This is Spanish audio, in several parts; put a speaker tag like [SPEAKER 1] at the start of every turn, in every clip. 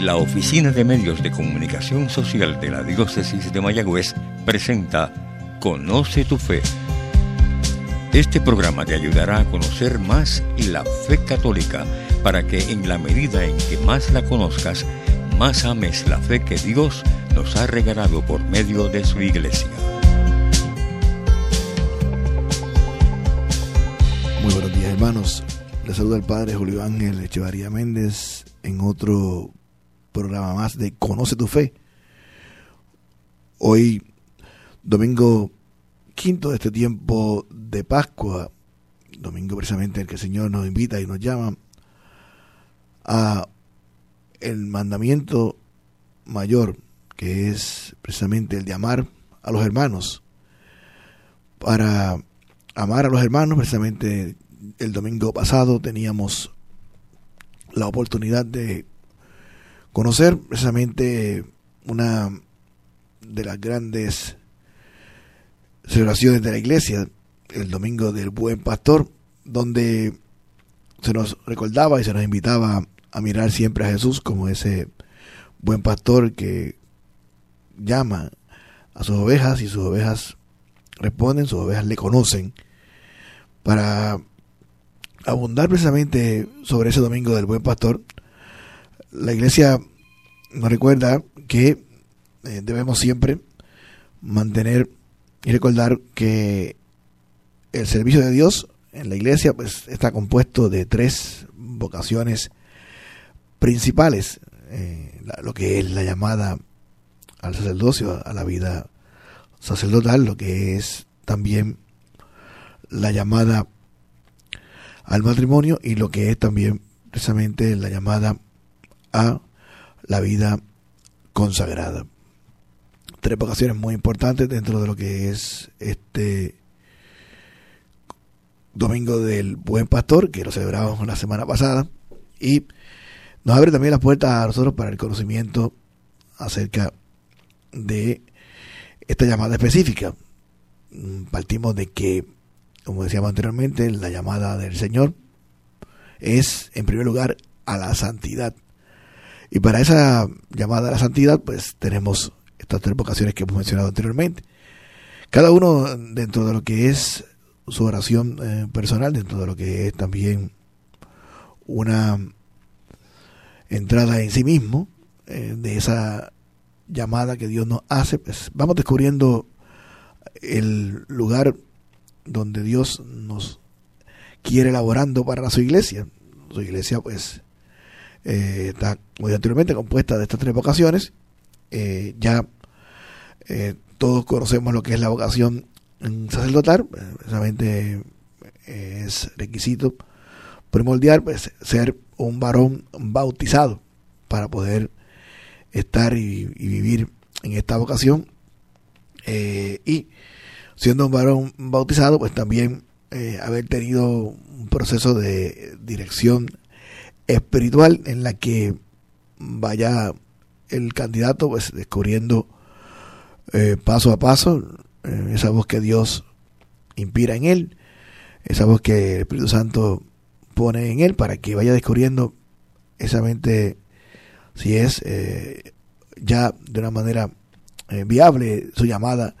[SPEAKER 1] la Oficina de Medios de Comunicación Social de la Diócesis de Mayagüez presenta Conoce tu Fe. Este programa te ayudará a conocer más la fe católica para que en la medida en que más la conozcas, más ames la fe que Dios nos ha regalado por medio de su iglesia.
[SPEAKER 2] Muy buenos días hermanos, les saluda el Padre Julio Ángel Echevarría Méndez en otro programa más de Conoce tu Fe. Hoy, domingo quinto de este tiempo de Pascua, domingo precisamente en el que el Señor nos invita y nos llama a el mandamiento mayor, que es precisamente el de amar a los hermanos. Para amar a los hermanos, precisamente el domingo pasado teníamos la oportunidad de conocer precisamente una de las grandes celebraciones de la iglesia, el domingo del buen pastor, donde se nos recordaba y se nos invitaba a mirar siempre a Jesús como ese buen pastor que llama a sus ovejas y sus ovejas responden, sus ovejas le conocen, para abundar precisamente sobre ese domingo del buen pastor, la iglesia nos recuerda que eh, debemos siempre mantener y recordar que el servicio de Dios en la iglesia pues está compuesto de tres vocaciones principales eh, lo que es la llamada al sacerdocio a la vida sacerdotal lo que es también la llamada al matrimonio y lo que es también precisamente la llamada a la vida consagrada. Tres vocaciones muy importantes dentro de lo que es este Domingo del Buen Pastor, que lo celebramos la semana pasada, y nos abre también las puertas a nosotros para el conocimiento acerca de esta llamada específica. Partimos de que, como decíamos anteriormente, la llamada del Señor es, en primer lugar, a la santidad. Y para esa llamada a la santidad, pues tenemos estas tres vocaciones que hemos mencionado anteriormente. Cada uno dentro de lo que es su oración eh, personal, dentro de lo que es también una entrada en sí mismo, eh, de esa llamada que Dios nos hace, pues vamos descubriendo el lugar donde Dios nos quiere elaborando para su iglesia. Su iglesia, pues, eh, está, como anteriormente, compuesta de estas tres vocaciones. Eh, ya eh, todos conocemos lo que es la vocación sacerdotal, precisamente es requisito primordial pues, ser un varón bautizado para poder estar y, vivir en esta vocación. y siendo un varón bautizado, pues también haber tenido un proceso de dirección espiritual en la que vaya el candidato pues descubriendo eh, paso a paso eh, esa voz que Dios inspira en él, esa voz que el Espíritu Santo pone en él para que vaya descubriendo esa mente si es eh, ya de una manera viable su llamada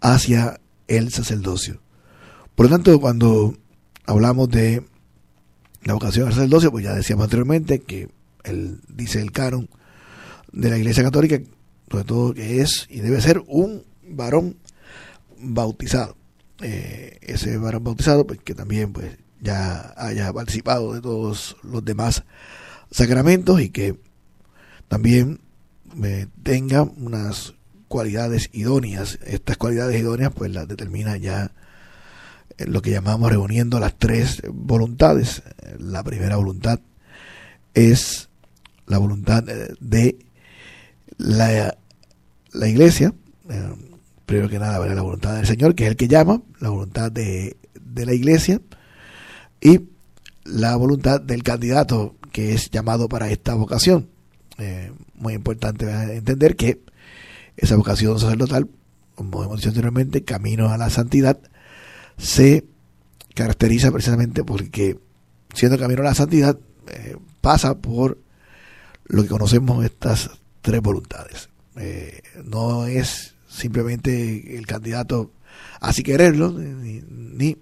[SPEAKER 2] hacia el sacerdocio. Por lo tanto, cuando hablamos de la vocación al sacerdocio, pues ya decíamos anteriormente que dice el canon de la Iglesia Católica, sobre todo que es y debe ser un varón bautizado. Eh, ese varón bautizado, pues que también pues ya haya participado de todos los demás sacramentos y que también eh, tenga unas cualidades idóneas. Estas cualidades idóneas pues las determina ya lo que llamamos reuniendo las tres voluntades. La primera voluntad es la voluntad de la, la iglesia, eh, primero que nada, la voluntad del Señor, que es el que llama, la voluntad de, de la iglesia y la voluntad del candidato que es llamado para esta vocación. Eh, muy importante entender que esa vocación sacerdotal, como hemos dicho anteriormente, camino a la santidad, se caracteriza precisamente porque siendo camino a la santidad eh, pasa por lo que conocemos estas tres voluntades. Eh, no es simplemente el candidato así quererlo, ni,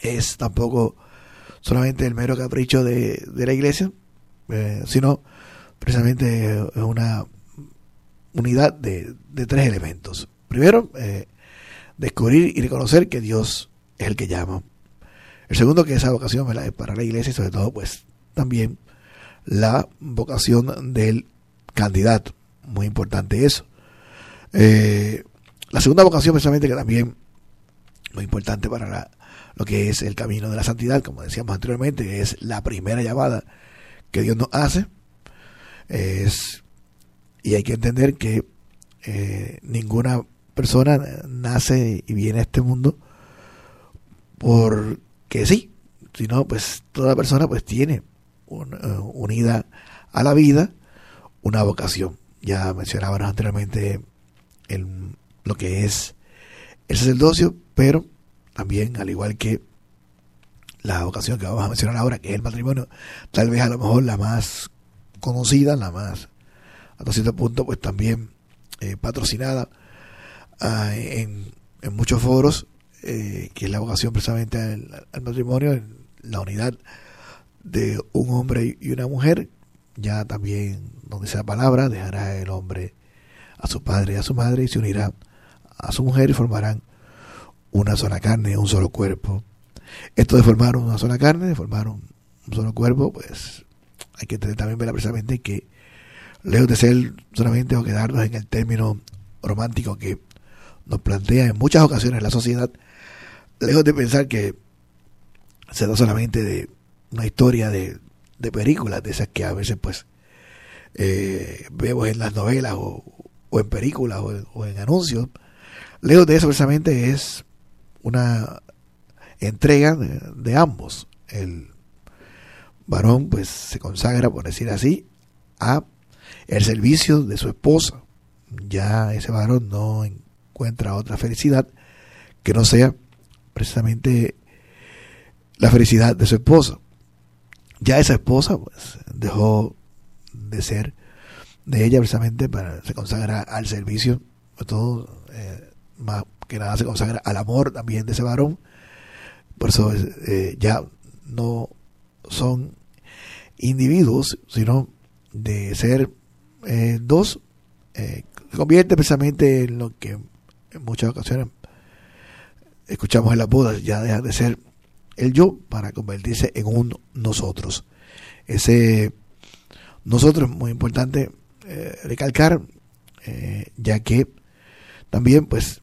[SPEAKER 2] es tampoco solamente el mero capricho de, la iglesia, eh, sino precisamente una unidad de, tres elementos. Primero, descubrir y reconocer que Dios es el que llama. El segundo, que esa vocación es para la iglesia y sobre todo, pues también la vocación del candidato. Muy importante eso. Eh, la segunda vocación, precisamente, que también muy importante para lo que es el camino de la santidad, como decíamos anteriormente, es la primera llamada que Dios nos hace. Es, y hay que entender que eh, ninguna persona nace y viene a este mundo porque sí, sino pues toda persona pues tiene eh, unida a la vida una vocación. Ya mencionábamos anteriormente el, lo que es el sacerdocio, pero también, al igual que la vocación que vamos a mencionar ahora, que es el matrimonio, tal vez a lo mejor la más conocida, la más, a cierto punto, pues también eh, patrocinada ah, en, en, muchos foros, eh, que es la vocación precisamente al, matrimonio, la unidad de un hombre y una mujer, ya también donde sea palabra, dejará el hombre a su padre y a su madre y se unirá a su mujer y formarán una sola carne, un solo cuerpo. Esto de formar una sola carne, de formar un, solo cuerpo, pues hay que tener también ver precisamente que lejos de ser solamente o quedarnos en el término romántico que nos plantea en muchas ocasiones la sociedad, lejos de pensar que se da solamente de una historia de, de películas, de esas que a veces pues eh, vemos en las novelas o, en películas o, en anuncios. Lejos de eso precisamente es una entrega de, ambos. El varón pues se consagra, por decir así, a el servicio de su esposa. Ya ese varón no encuentra otra felicidad que no sea precisamente la felicidad de su esposa ya esa esposa pues, dejó de ser de ella precisamente para se consagra al servicio, todo eh, más que nada se consagra al amor también de ese varón. Por eso eh, ya no son individuos, sino de ser eh, dos, se convierte precisamente en lo que en muchas ocasiones escuchamos en las bodas, ya deja de ser el yo para convertirse en un nosotros. Ese nosotros es muy importante eh, recalcar, eh, ya que también pues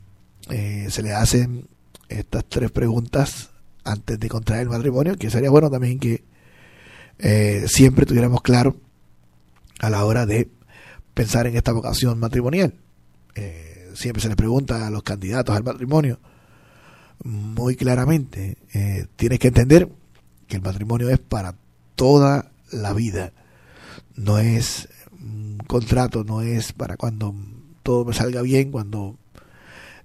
[SPEAKER 2] eh, se le hacen estas tres preguntas antes de contraer el matrimonio, que sería bueno también que siempre tuviéramos claro a la hora de pensar en esta vocación matrimonial. Siempre se le pregunta a los candidatos al matrimonio, muy claramente. Eh, tienes que entender que el matrimonio es para toda la vida. No es un contrato, no es para cuando todo me salga bien, cuando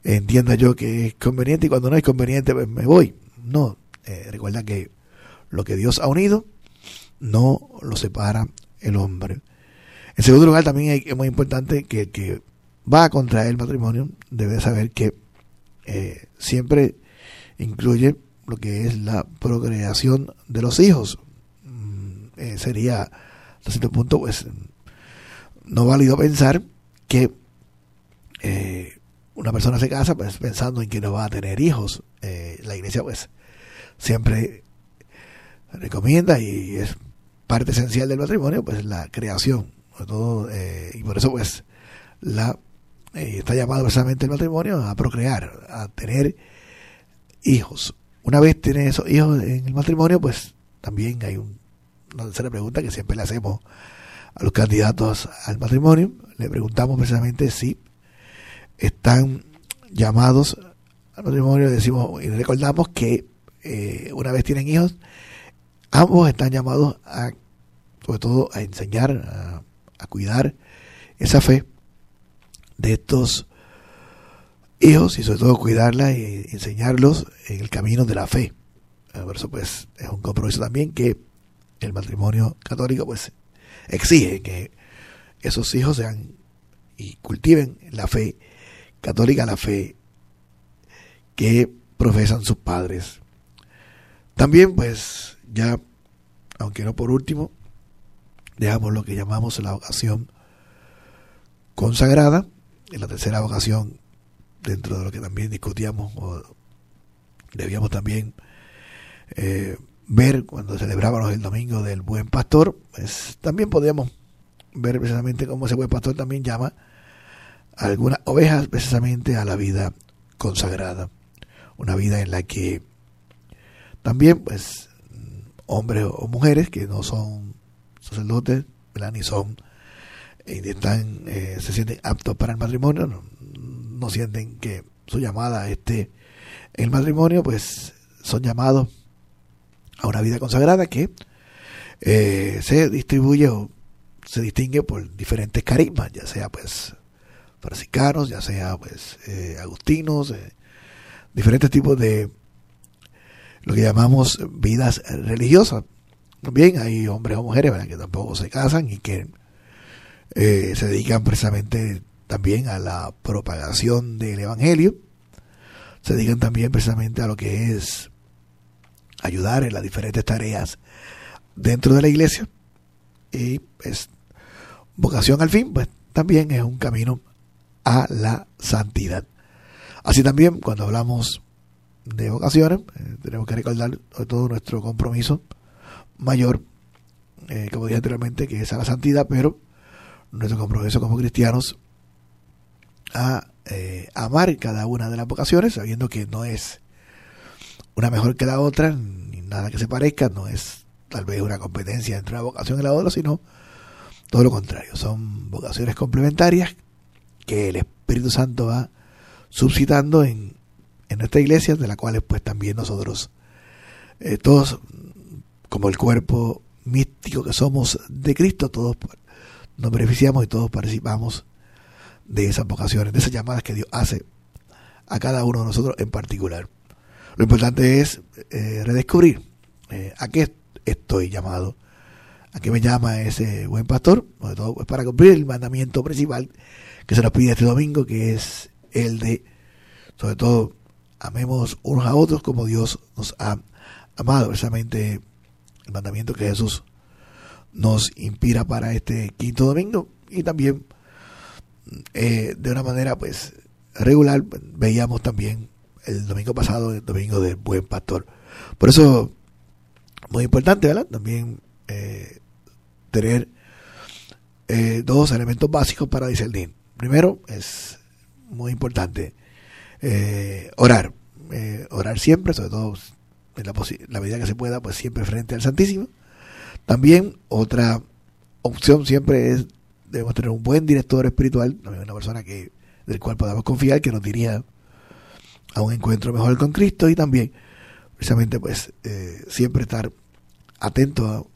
[SPEAKER 2] entienda yo que es conveniente y cuando no es conveniente pues me voy. No, eh, recuerda que lo que Dios ha unido no lo separa el hombre. En segundo lugar, también es muy importante que va a contraer el matrimonio debe saber que eh, siempre incluye lo que es la procreación de los hijos. Mm, eh, sería, a cierto punto, pues, no válido pensar que eh, una persona se casa pues pensando en que no va a tener hijos. La iglesia, pues, siempre recomienda y es parte esencial del matrimonio, pues, la creación. todo, y por eso, pues, la está llamado precisamente el matrimonio a procrear, a tener hijos. Una vez tiene esos hijos en el matrimonio, pues también hay un, una tercera pregunta que siempre le hacemos a los candidatos al matrimonio. Le preguntamos precisamente si están llamados al matrimonio. Decimos y recordamos que eh, una vez tienen hijos, ambos están llamados a, sobre todo, a enseñar, a cuidar esa fe de estos hijos y sobre todo cuidarla y enseñarlos en el camino de la fe. Por eso pues es un compromiso también que el matrimonio católico pues exige que esos hijos sean y cultiven la fe católica, la fe que profesan sus padres. También, pues, ya, aunque no por último, dejamos lo que llamamos la vocación consagrada, en la tercera vocación, dentro de lo que también discutíamos, o debíamos también eh, ver cuando celebrábamos el domingo del buen pastor, pues también podíamos ver precisamente cómo ese buen pastor también llama a algunas ovejas precisamente a la vida consagrada, una vida en la que también pues hombres o mujeres que no son sacerdotes, ni son están, eh, se sienten aptos para el matrimonio, no, sienten que su llamada esté en el matrimonio, pues son llamados a una vida consagrada que eh, se distribuye o se distingue por diferentes carismas, ya sea pues franciscanos, ya sea pues eh, agustinos, diferentes tipos de lo que llamamos vidas religiosas. También hay hombres o mujeres que tampoco se casan y que eh, se dedican precisamente también a la propagación del Evangelio, se dedican también precisamente a lo que es ayudar en las diferentes tareas dentro de la iglesia y es vocación al fin, pues también es un camino a la santidad. Así también cuando hablamos de vocaciones, eh, tenemos que recordar todo nuestro compromiso mayor, eh, como dije anteriormente, que es a la santidad, pero nuestro compromiso como cristianos a eh, amar cada una de las vocaciones, sabiendo que no es una mejor que la otra, ni nada que se parezca, no es tal vez una competencia entre una vocación y la otra, sino todo lo contrario, son vocaciones complementarias que el Espíritu Santo va suscitando en, en nuestra iglesia, de la cual pues también nosotros, eh, todos como el cuerpo místico que somos de Cristo, todos nos beneficiamos y todos participamos de esas vocaciones, de esas llamadas que Dios hace a cada uno de nosotros en particular. Lo importante es eh, redescubrir eh, a qué estoy llamado, a qué me llama ese buen pastor, sobre todo pues, para cumplir el mandamiento principal que se nos pide este domingo, que es el de, sobre todo, amemos unos a otros como Dios nos ha amado, precisamente el mandamiento que Jesús nos inspira para este quinto domingo. Y también eh, de una manera pues regular veíamos también el domingo pasado el domingo del buen pastor. Por eso muy importante también eh, tener eh, dos elementos básicos para discernir. Primero es muy importante orar orar siempre sobre todo en la, la medida que se pueda pues siempre frente al Santísimo también otra opción siempre es, debemos tener un buen director espiritual, una persona que del cual podamos confiar, que nos diría a un encuentro mejor con Cristo y también precisamente pues eh, siempre estar atento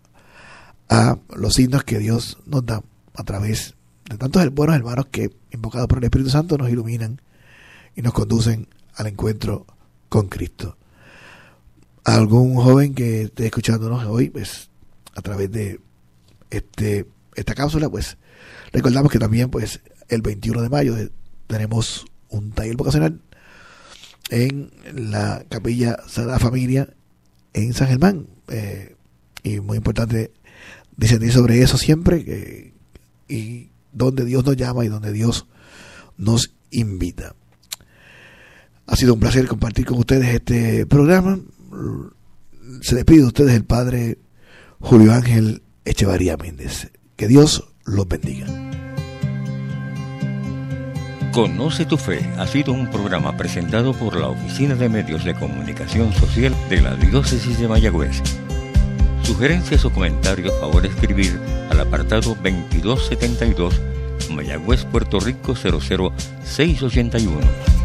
[SPEAKER 2] a, los signos que Dios nos da a través de tantos buenos hermanos que invocados por el Espíritu Santo nos iluminan y nos conducen al encuentro con Cristo. Algún joven que esté escuchándonos hoy, pues a través de este esta cápsula, pues recordamos que también pues el 21 de mayo tenemos un taller vocacional en la capilla Sagrada Familia en San Germán. Eh, y muy importante discernir sobre eso siempre y donde Dios nos llama y donde Dios nos invita. Ha sido un placer compartir con ustedes este programa. Se despide de ustedes el Padre Julio Ángel Echevarría Méndez. Que Dios los bendiga.
[SPEAKER 1] Conoce tu fe ha sido un programa presentado por la Oficina de Medios de Comunicación Social de la Diócesis de Mayagüez. Sugerencias o comentarios, favor escribir al apartado 2272 Mayagüez, Puerto Rico 00681.